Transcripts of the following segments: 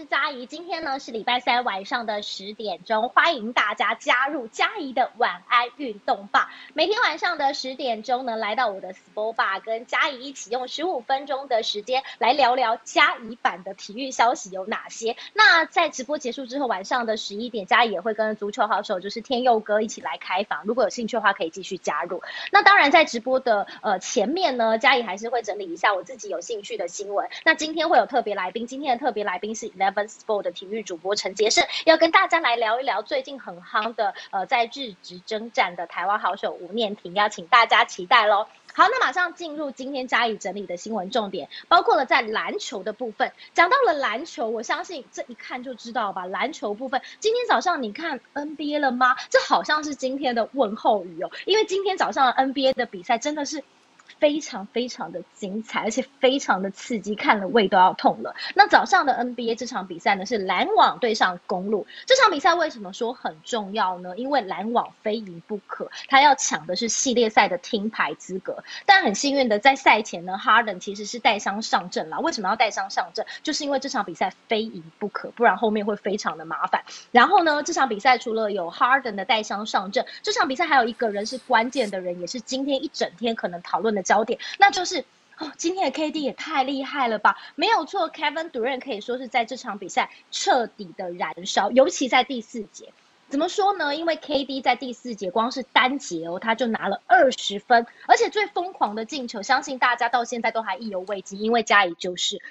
是佳怡。今天呢是礼拜三晚上的十点钟，欢迎大家加入佳怡的晚安运动吧。每天晚上的十点钟呢，来到我的 Sport Bar，跟佳怡一起用十五分钟的时间来聊聊佳怡版的体育消息有哪些。那在直播结束之后，晚上的十一点，佳怡也会跟足球好手就是天佑哥一起来开房。如果有兴趣的话，可以继续加入。那当然，在直播的呃前面呢，佳怡还是会整理一下我自己有兴趣的新闻。那今天会有特别来宾，今天的。特别来宾是来 Sport 的体育主播陈杰胜，要跟大家来聊一聊最近很夯的呃在日职征战的台湾好手吴念婷，邀请大家期待喽。好，那马上进入今天加以整理的新闻重点，包括了在篮球的部分。讲到了篮球，我相信这一看就知道吧。篮球部分，今天早上你看 NBA 了吗？这好像是今天的问候语哦，因为今天早上 NBA 的比赛真的是。非常非常的精彩，而且非常的刺激，看了胃都要痛了。那早上的 NBA 这场比赛呢，是篮网对上公路。这场比赛为什么说很重要呢？因为篮网非赢不可，他要抢的是系列赛的听牌资格。但很幸运的，在赛前呢，Harden 其实是带伤上阵了。为什么要带伤上阵？就是因为这场比赛非赢不可，不然后面会非常的麻烦。然后呢，这场比赛除了有 Harden 的带伤上阵，这场比赛还有一个人是关键的人，也是今天一整天可能讨论的。焦点，那就是哦，今天的 KD 也太厉害了吧！没有错，Kevin Durant 可以说是在这场比赛彻底的燃烧，尤其在第四节。怎么说呢？因为 KD 在第四节光是单节哦，他就拿了二十分，而且最疯狂的进球，相信大家到现在都还意犹未尽，因为加以就是。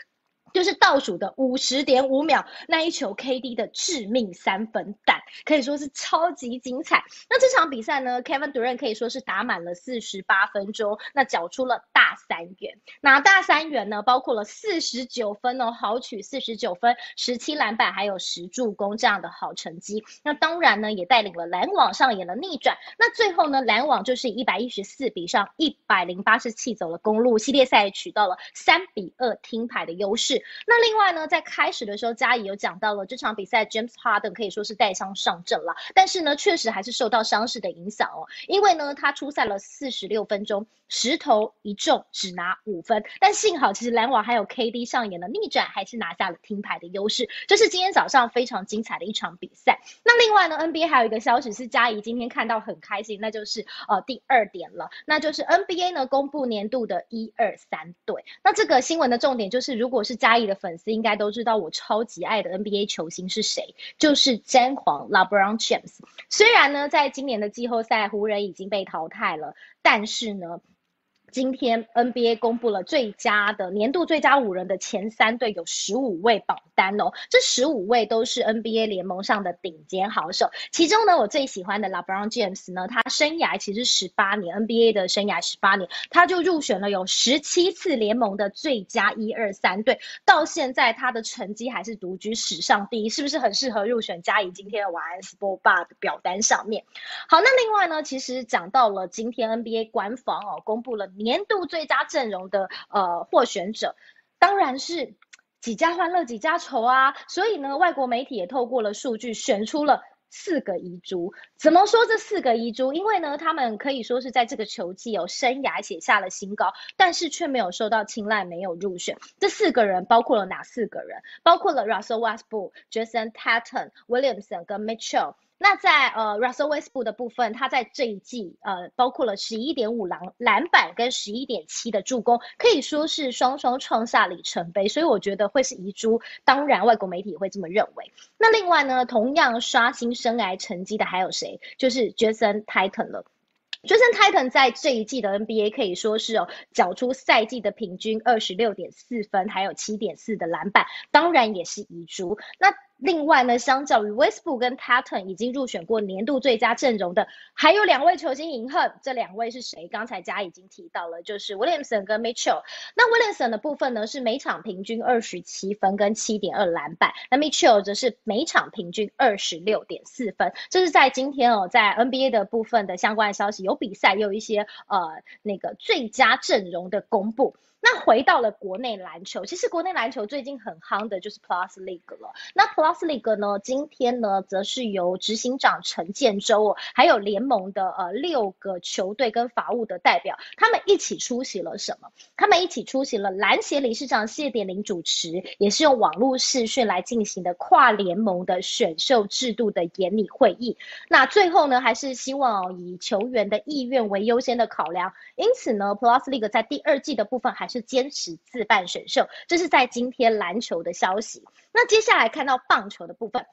就是倒数的五十点五秒那一球 KD 的致命三分弹，可以说是超级精彩。那这场比赛呢，Kevin Durant 可以说是打满了四十八分钟，那缴出了大三元。那大三元呢，包括了四十九分哦，豪取四十九分，十七篮板，还有十助攻这样的好成绩。那当然呢，也带领了篮网上演了逆转。那最后呢，篮网就是一百一十四比上一百零八是弃走了公路，系列赛取到了三比二听牌的优势。那另外呢，在开始的时候，嘉怡有讲到了这场比赛，James Harden 可以说是带伤上阵了，但是呢，确实还是受到伤势的影响哦，因为呢，他出赛了四十六分钟，十投一中，只拿五分，但幸好其实篮网还有 KD 上演了逆转，还是拿下了听牌的优势，这是今天早上非常精彩的一场比赛。那另外呢，NBA 还有一个消息是嘉怡今天看到很开心，那就是呃第二点了，那就是 NBA 呢公布年度的一二三队。那这个新闻的重点就是，如果是嘉阿义的粉丝应该都知道，我超级爱的 NBA 球星是谁，就是詹皇 LeBron James。虽然呢，在今年的季后赛，湖人已经被淘汰了，但是呢。今天 NBA 公布了最佳的年度最佳五人的前三队，有十五位榜单哦。这十五位都是 NBA 联盟上的顶尖好手。其中呢，我最喜欢的 LeBron James 呢，他生涯其实十八年 NBA 的生涯十八年，他就入选了有十七次联盟的最佳一二三队，到现在他的成绩还是独居史上第一，是不是很适合入选加以今天的晚安 Sport Bar 的表单上面？好，那另外呢，其实讲到了今天 NBA 官方哦公布了。年度最佳阵容的呃获选者，当然是几家欢乐几家愁啊！所以呢，外国媒体也透过了数据选出了四个遗珠。怎么说这四个遗珠？因为呢，他们可以说是在这个球季有生涯写下了新高，但是却没有受到青睐，没有入选。这四个人包括了哪四个人？包括了 Russell Westbrook、Jason Tatum、Williamson 跟 Mitchell。那在呃 Russell Westbrook 的部分，他在这一季呃包括了十一点五篮篮板跟十一点七的助攻，可以说是双双创下里程碑，所以我觉得会是遗珠。当然，外国媒体会这么认为。那另外呢，同样刷新生涯成绩的还有谁？就是 Jason Tatum 了。Jason Tatum 在这一季的 NBA 可以说是哦，缴出赛季的平均二十六点四分，还有七点四的篮板，当然也是遗珠。那另外呢，相较于 Westbrook 跟 Tatum 已经入选过年度最佳阵容的，还有两位球星隐恨，这两位是谁？刚才嘉已经提到了，就是 Williamson 跟 Mitchell。那 Williamson 的部分呢，是每场平均二十七分跟七点二篮板，那 Mitchell 则是每场平均二十六点四分。这是在今天哦，在 NBA 的部分的相关消息，有比赛，有一些呃那个最佳阵容的公布。那回到了国内篮球，其实国内篮球最近很夯的就是 Plus League 了。那 Plus League 呢，今天呢，则是由执行长陈建州，还有联盟的呃六个球队跟法务的代表，他们一起出席了什么？他们一起出席了篮协理事长谢点玲主持，也是用网络视讯来进行的跨联盟的选秀制度的研拟会议。那最后呢，还是希望以球员的意愿为优先的考量，因此呢，Plus League 在第二季的部分还是坚持自办选秀，这是在今天篮球的消息。那接下来看到棒球的部分。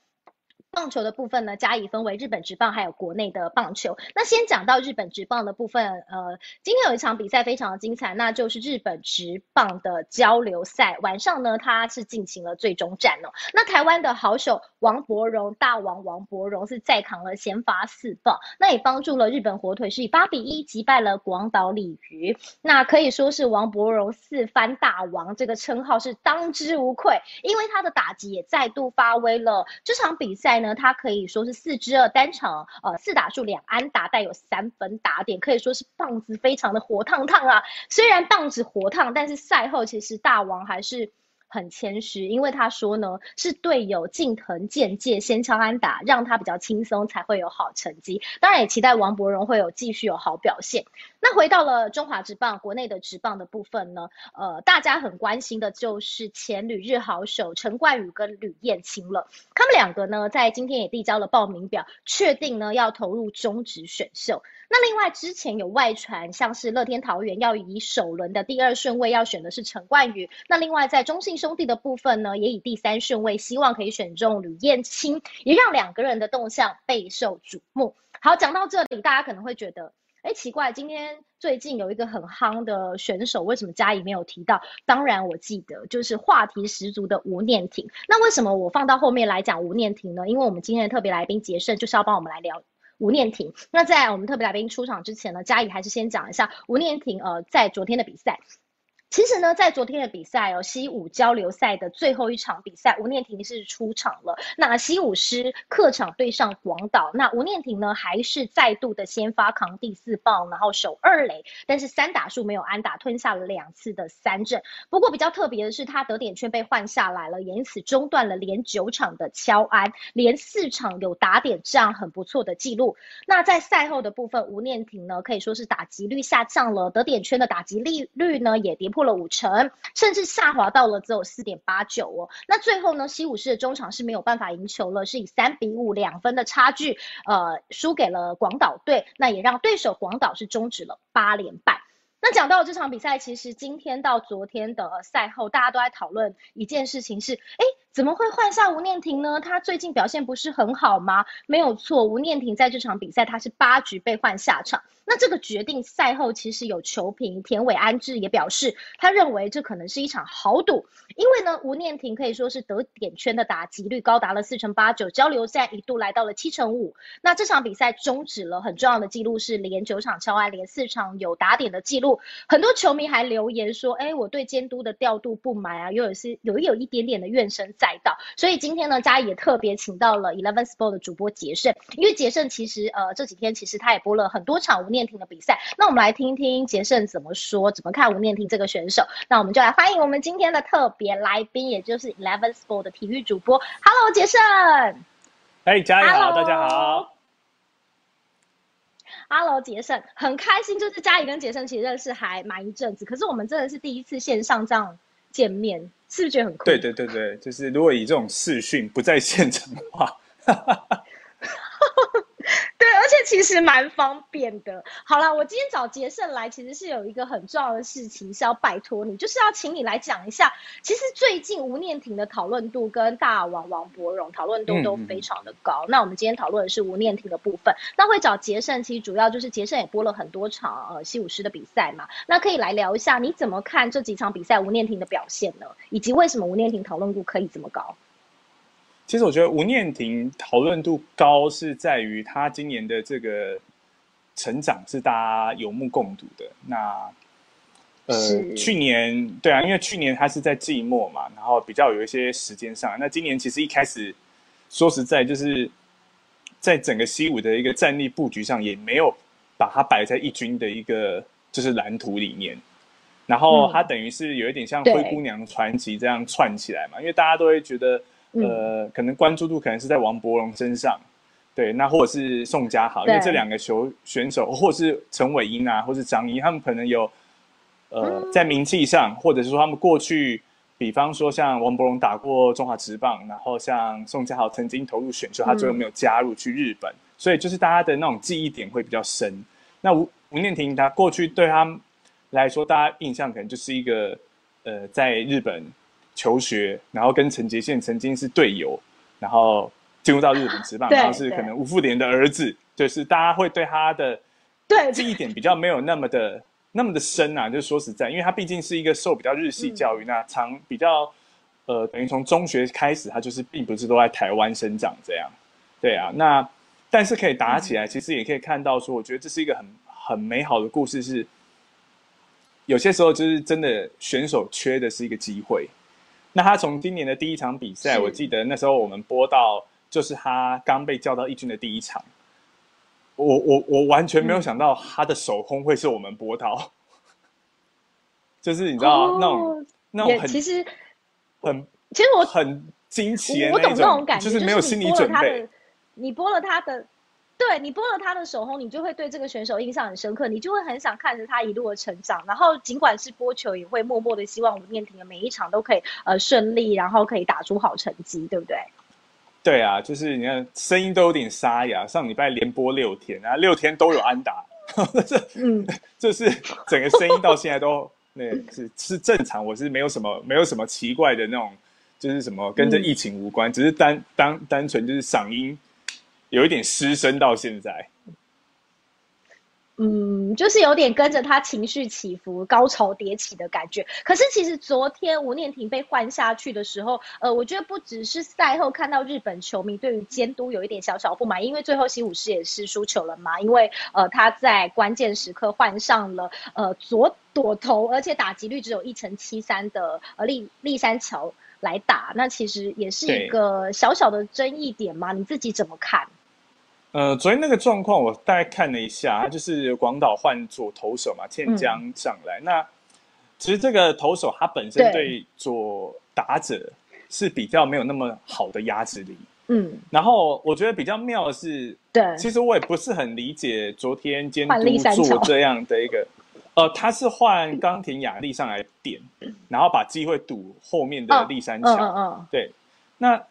棒球的部分呢，加以分为日本职棒还有国内的棒球。那先讲到日本职棒的部分，呃，今天有一场比赛非常的精彩，那就是日本职棒的交流赛。晚上呢，它是进行了最终战哦。那台湾的好手王伯荣，大王王伯荣是再扛了先发四棒，那也帮助了日本火腿是以八比一击败了广岛鲤鱼。那可以说是王伯荣四番大王这个称号是当之无愧，因为他的打击也再度发威了。这场比赛呢。他可以说是四支二单场，呃，四打数两安打，带有三分打点，可以说是棒子非常的火烫烫啊。虽然棒子火烫，但是赛后其实大王还是。很谦虚，因为他说呢，是队友近藤健介先敲安打，让他比较轻松，才会有好成绩。当然也期待王伯荣会有继续有好表现。那回到了中华职棒国内的职棒的部分呢，呃，大家很关心的就是前旅日好手陈冠宇跟吕燕青了。他们两个呢，在今天也递交了报名表，确定呢要投入中职选秀。那另外之前有外传，像是乐天桃园要以首轮的第二顺位要选的是陈冠宇。那另外在中信兄弟的部分呢，也以第三顺位希望可以选中吕燕青，也让两个人的动向备受瞩目。好，讲到这里，大家可能会觉得，哎，奇怪，今天最近有一个很夯的选手，为什么嘉怡没有提到？当然我记得，就是话题十足的吴念婷。那为什么我放到后面来讲吴念婷呢？因为我们今天的特别来宾杰胜就是要帮我们来聊。吴念婷，那在我们特别来宾出场之前呢，嘉怡还是先讲一下吴念婷，呃，在昨天的比赛。其实呢，在昨天的比赛哦，西武交流赛的最后一场比赛，吴念婷是出场了。那西武师客场对上广岛，那吴念婷呢还是再度的先发扛第四棒，然后守二垒，但是三打数没有安打，吞下了两次的三振。不过比较特别的是，他得点圈被换下来了，也因此中断了连九场的敲安，连四场有打点，这样很不错的记录。那在赛后的部分，吴念婷呢可以说是打击率下降了，得点圈的打击率率呢也跌破。了五成，甚至下滑到了只有四点八九哦。那最后呢，西武士的中场是没有办法赢球了，是以三比五两分的差距，呃，输给了广岛队。那也让对手广岛是终止了八连败。那讲到这场比赛，其实今天到昨天的赛后，大家都在讨论一件事情是，哎。怎么会换下吴念婷呢？他最近表现不是很好吗？没有错，吴念婷在这场比赛他是八局被换下场。那这个决定赛后其实有球评田伟安志也表示，他认为这可能是一场豪赌，因为呢吴念婷可以说是得点圈的打击率高达了四成八九，交流赛一度来到了七成五。那这场比赛终止了很重要的记录是连九场超安，连四场有打点的记录。很多球迷还留言说，哎，我对监督的调度不满啊，又有是有有一点点的怨声在。带到，所以今天呢，嘉怡也特别请到了 Eleven Sport 的主播杰胜，因为杰胜其实呃这几天其实他也播了很多场吴念婷的比赛，那我们来听听杰胜怎么说，怎么看吴念婷这个选手。那我们就来欢迎我们今天的特别来宾，也就是 Eleven Sport 的体育主播，Hello 杰胜。哎，嘉怡好，大家好。Hello 杰胜，很开心，就是嘉怡跟杰胜其实认识还蛮一阵子，可是我们真的是第一次线上这样见面。是不是觉得很酷？对对对对，就是如果以这种视讯不在现场的话。其实蛮方便的。好了，我今天找杰胜来，其实是有一个很重要的事情是要拜托你，就是要请你来讲一下。其实最近吴念婷的讨论度跟大王王博荣讨论度都非常的高。那我们今天讨论的是吴念婷的部分，那会找杰胜，其实主要就是杰胜也播了很多场呃西武师的比赛嘛。那可以来聊一下，你怎么看这几场比赛吴念婷的表现呢？以及为什么吴念婷讨论度可以这么高？其实我觉得吴念婷讨论度高是在于他今年的这个成长是大家有目共睹的。那呃，去年对啊，因为去年他是在季末嘛，然后比较有一些时间上。那今年其实一开始说实在，就是在整个西武的一个战力布局上，也没有把它摆在一军的一个就是蓝图里面。然后他等于是有一点像灰姑娘传奇这样串起来嘛，因为大家都会觉得。呃，可能关注度可能是在王伯荣身上，对，那或者是宋佳豪，因为这两个球选手，或者是陈伟英啊，或是张怡，他们可能有呃在名气上，或者是说他们过去。比方说，像王伯荣打过中华职棒，然后像宋佳豪曾经投入选秀，他最后没有加入去日本，所以就是大家的那种记忆点会比较深。那吴吴念婷，他过去对他来说，大家印象可能就是一个呃，在日本求学，然后跟陈杰宪曾经是队友，然后进入到日本职棒，然后是可能吴富连的儿子，就是大家会对他的对记忆点比较没有那么的。那么的深啊，就是说实在，因为他毕竟是一个受比较日系教育，那长比较，呃，等于从中学开始，他就是并不是都在台湾生长这样，对啊，那但是可以打起来，其实也可以看到说，我觉得这是一个很很美好的故事，是有些时候就是真的选手缺的是一个机会。那他从今年的第一场比赛，我记得那时候我们播到，就是他刚被叫到一军的第一场。我我我完全没有想到他的手空会是我们播到，就是你知道那种那种很其实很其实我很惊奇我懂那种感觉，就是没有心理准备。你播了他的，对你播了他的手轰，你就会对这个选手印象很深刻，你就会很想看着他一路的成长。然后尽管是播球，也会默默的希望吴念婷的每一场都可以呃顺利，然后可以打出好成绩，对不对？对啊，就是你看声音都有点沙哑。上礼拜连播六天，然后六天都有安打，这嗯，就是整个声音到现在都那是是正常。我是没有什么没有什么奇怪的那种，就是什么跟这疫情无关，只是单单单纯就是嗓音有一点失声到现在。嗯，就是有点跟着他情绪起伏、高潮迭起的感觉。可是其实昨天吴念婷被换下去的时候，呃，我觉得不只是赛后看到日本球迷对于监督有一点小小不满，因为最后西武士也是输球了嘛。因为呃他在关键时刻换上了呃左躲头，而且打击率只有一成七三的呃立立山桥来打，那其实也是一个小小的争议点嘛。你自己怎么看？呃，昨天那个状况我大概看了一下，就是广岛换左投手嘛，欠江上来。那其实这个投手他本身对左打者是比较没有那么好的压制力。嗯，然后我觉得比较妙的是，对，其实我也不是很理解昨天监督做这样的一个，呃，他是换冈田雅丽上来点，然后把机会堵后面的立山桥。嗯嗯，对，那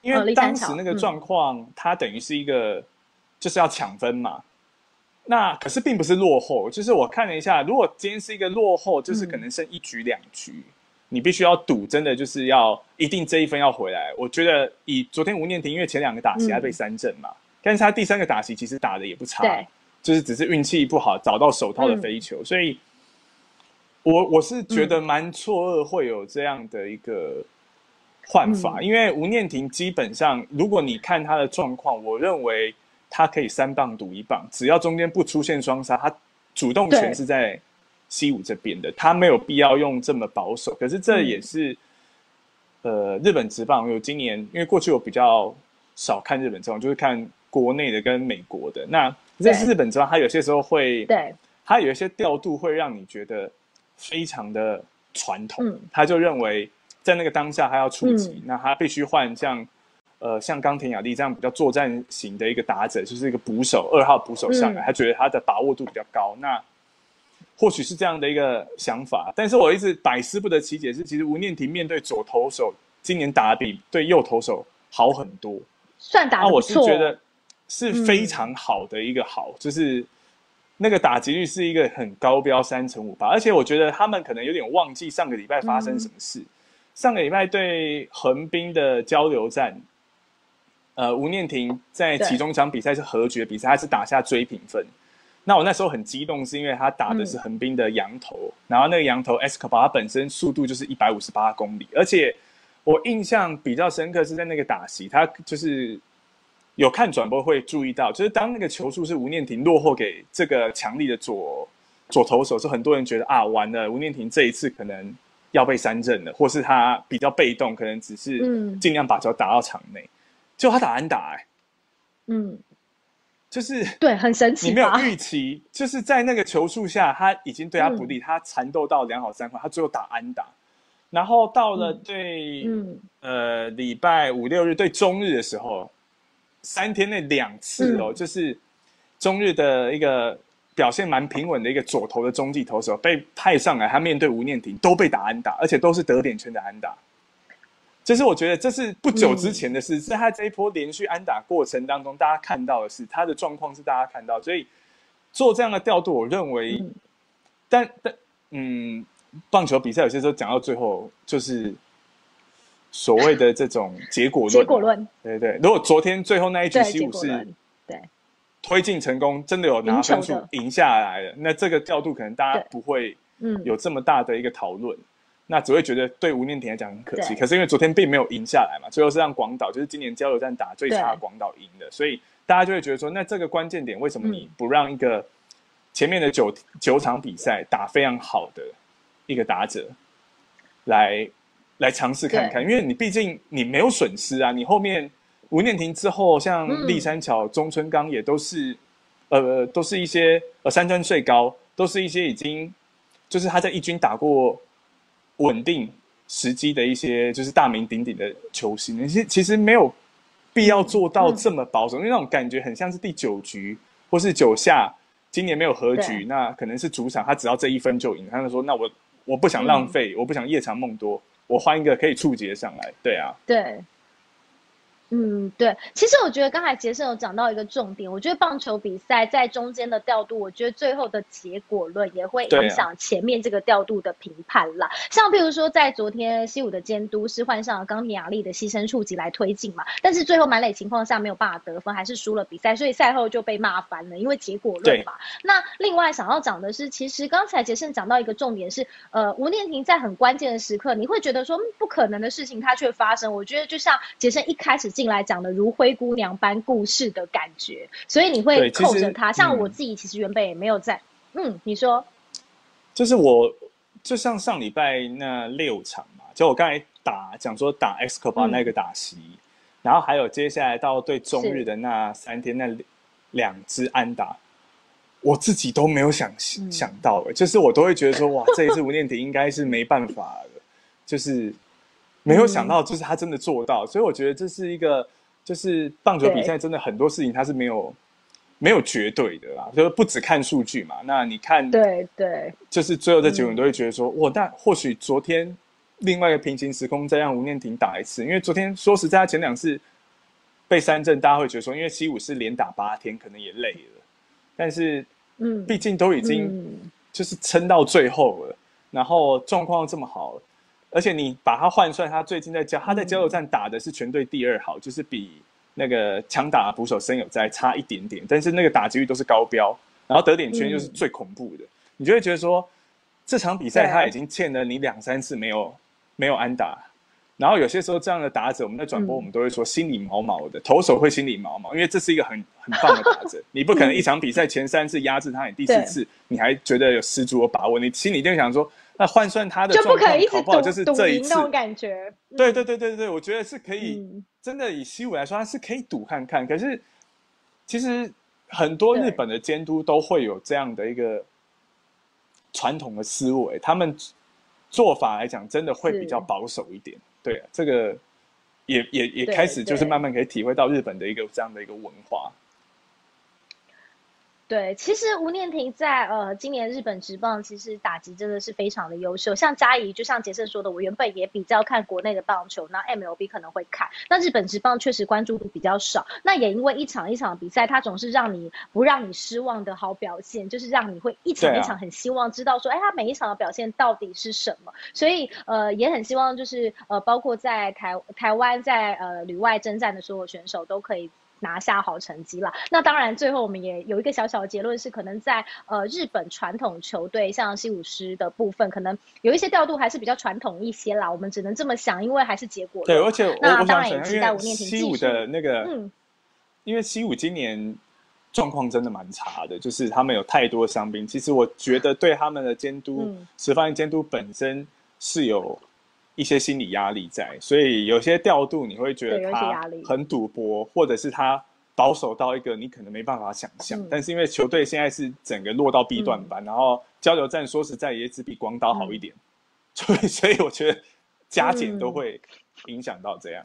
因为当时那个状况，他等于是一个。就是要抢分嘛，那可是并不是落后，就是我看了一下，如果今天是一个落后，就是可能剩一局两局，你必须要赌，真的就是要一定这一分要回来。我觉得以昨天吴念婷，因为前两个打席还被三振嘛，但是他第三个打席其实打的也不差，就是只是运气不好找到手套的飞球，所以我我是觉得蛮错愕会有这样的一个换法，因为吴念婷基本上如果你看他的状况，我认为。他可以三棒赌一棒，只要中间不出现双杀，他主动权是在 C 五这边的，他没有必要用这么保守。可是这也是，呃，日本职棒有今年，因为过去我比较少看日本职棒，就是看国内的跟美国的。那这是日本职棒，他有些时候会，对，他有一些调度会让你觉得非常的传统，他就认为在那个当下他要出击，那他必须换像。呃，像冈田雅丽这样比较作战型的一个打者，就是一个捕手，二号捕手上来，他觉得他的把握度比较高。那或许是这样的一个想法，但是我一直百思不得其解，是其实吴念婷面对左投手，今年打比对右投手好很多，算打的我是觉得是非常好的一个好，就是那个打击率是一个很高标三成五八，而且我觉得他们可能有点忘记上个礼拜发生什么事。上个礼拜对横滨的交流战。呃，吴念婷在其中一场比赛是和局比赛，他是打下追平分。那我那时候很激动，是因为他打的是横滨的羊头，然后那个羊头巴他本身速度就是一百五十八公里，而且我印象比较深刻是在那个打席，他就是有看转播会注意到，就是当那个球速是吴念婷落后给这个强力的左左投手，是很多人觉得啊，完了，吴念婷这一次可能要被三振了，或是他比较被动，可能只是尽量把球打到场内。就他打安打哎，嗯，就是对，很神奇。你没有预期，就是在那个球数下，他已经对他不利，他缠斗到两好三坏，他最后打安打。然后到了对呃礼拜五六日对中日的时候，三天内两次哦，就是中日的一个表现蛮平稳的一个左投的中继投手被派上来，他面对吴念婷都被打安打，而且都是得点圈的安打。这是我觉得这是不久之前的事，是他这一波连续安打过程当中，大家看到的是他的状况是大家看到，所以做这样的调度，我认为，但但嗯，棒球比赛有些时候讲到最后就是所谓的这种结果论，结果论，对对。如果昨天最后那一局西武是对。推进成功，真的有拿分数赢下来了，那这个调度可能大家不会有这么大的一个讨论。那只会觉得对吴念婷来讲很可惜，可是因为昨天并没有赢下来嘛，最后是让广岛，就是今年交流战打最差的广岛赢的，所以大家就会觉得说，那这个关键点为什么你不让一个前面的九九场比赛打非常好的一个打者来来尝试看看？因为你毕竟你没有损失啊，你后面吴念婷之后，像立山桥、中村刚也都是呃都是一些呃山川最高，都是一些已经就是他在一军打过。稳定时机的一些就是大名鼎鼎的球星，那些其实没有必要做到这么保守，因为那种感觉很像是第九局或是九下，今年没有和局，那可能是主场，他只要这一分就赢。他就说：“那我我不想浪费，我不想夜长梦多，我换一个可以触及上来。”对啊，对。嗯，对，其实我觉得刚才杰森有讲到一个重点，我觉得棒球比赛在中间的调度，我觉得最后的结果论也会影响前面这个调度的评判啦。像比如说在昨天西武的监督是换上了冈田雅利的牺牲触及来推进嘛，但是最后满垒情况下没有办法得分，还是输了比赛，所以赛后就被骂翻了，因为结果论嘛。那另外想要讲的是，其实刚才杰森讲到一个重点是，呃，吴念婷在很关键的时刻，你会觉得说不可能的事情它却发生。我觉得就像杰森一开始进。来讲的如灰姑娘般故事的感觉，所以你会扣着他。像我自己其实原本也没有在，嗯，你说，就是我就像上礼拜那六场嘛，就我刚才打讲说打 X 科巴那个打席，然后还有接下来到对中日的那三天那两支安打，我自己都没有想想到，就是我都会觉得说，哇，这一次吴念婷应该是没办法了，就是。没有想到，就是他真的做到，所以我觉得这是一个，就是棒球比赛真的很多事情它是没有没有绝对的啦，就是不只看数据嘛。那你看，对对，就是最后的结果，你都会觉得说，哇，但或许昨天另外一个平行时空再让吴念婷打一次，因为昨天说实在，他前两次被三振，大家会觉得说，因为西武是连打八天，可能也累了，但是嗯，毕竟都已经就是撑到最后了，然后状况这么好。而且你把他换算，他最近在交他在交流站打的是全队第二好，就是比那个强打捕手申有在差一点点，但是那个打击率都是高标，然后得点圈又是最恐怖的，你就会觉得说这场比赛他已经欠了你两三次没有没有安打，然后有些时候这样的打者，我们在转播我们都会说心里毛毛的，投手会心里毛毛，因为这是一个很很棒的打者，你不可能一场比赛前三次压制他，你第四次你还觉得有十足的把握，你心里就想说。那换算他的状况好不好？就是这一次，感觉。对对对对对，我觉得是可以，真的以西武来说，他是可以赌看看。可是，其实很多日本的监督都会有这样的一个传统的思维，他们做法来讲，真的会比较保守一点。对，这个也也也开始就是慢慢可以体会到日本的一个这样的一个文化。对，其实吴念婷在呃今年日本职棒其实打击真的是非常的优秀。像嘉怡，就像杰森说的，我原本也比较看国内的棒球，那 MLB 可能会看，那日本职棒确实关注度比较少。那也因为一场一场比赛，它总是让你不让你失望的好表现，就是让你会一场一场很希望知道说，哎，他每一场的表现到底是什么。所以呃也很希望就是呃包括在台台湾在呃旅外征战的所有选手都可以。拿下好成绩了，那当然最后我们也有一个小小的结论是，可能在呃日本传统球队像西武师的部分，可能有一些调度还是比较传统一些啦。我们只能这么想，因为还是结果。对，而且那当然也期待吴念婷西武的那个，嗯，因为西武今年状况真的蛮差的，就是他们有太多伤兵。其实我觉得对他们的监督，石方监督本身是有。一些心理压力在，所以有些调度你会觉得他很赌博，或者是他保守到一个你可能没办法想象。但是因为球队现在是整个落到 B 段班，然后交流战说实在也只比广岛好一点，所以所以我觉得加减都会影响到这样。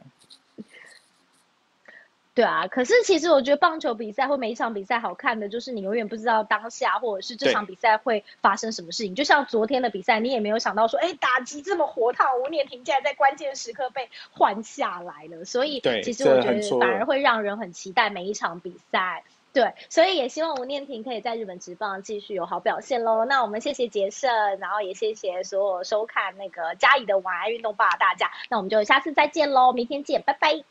对啊，可是其实我觉得棒球比赛或每一场比赛好看的，就是你永远不知道当下或者是这场比赛会发生什么事情。就像昨天的比赛，你也没有想到说，哎，打击这么火烫，吴念婷竟然在关键时刻被换下来了。所以，其实我觉得反而会让人很期待每一场比赛。对，所以也希望吴念婷可以在日本职棒继续有好表现喽。那我们谢谢杰胜，然后也谢谢所有收看那个嘉怡的晚安运动吧大家。那我们就下次再见喽，明天见，拜拜。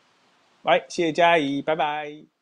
喂，谢谢佳怡，拜拜。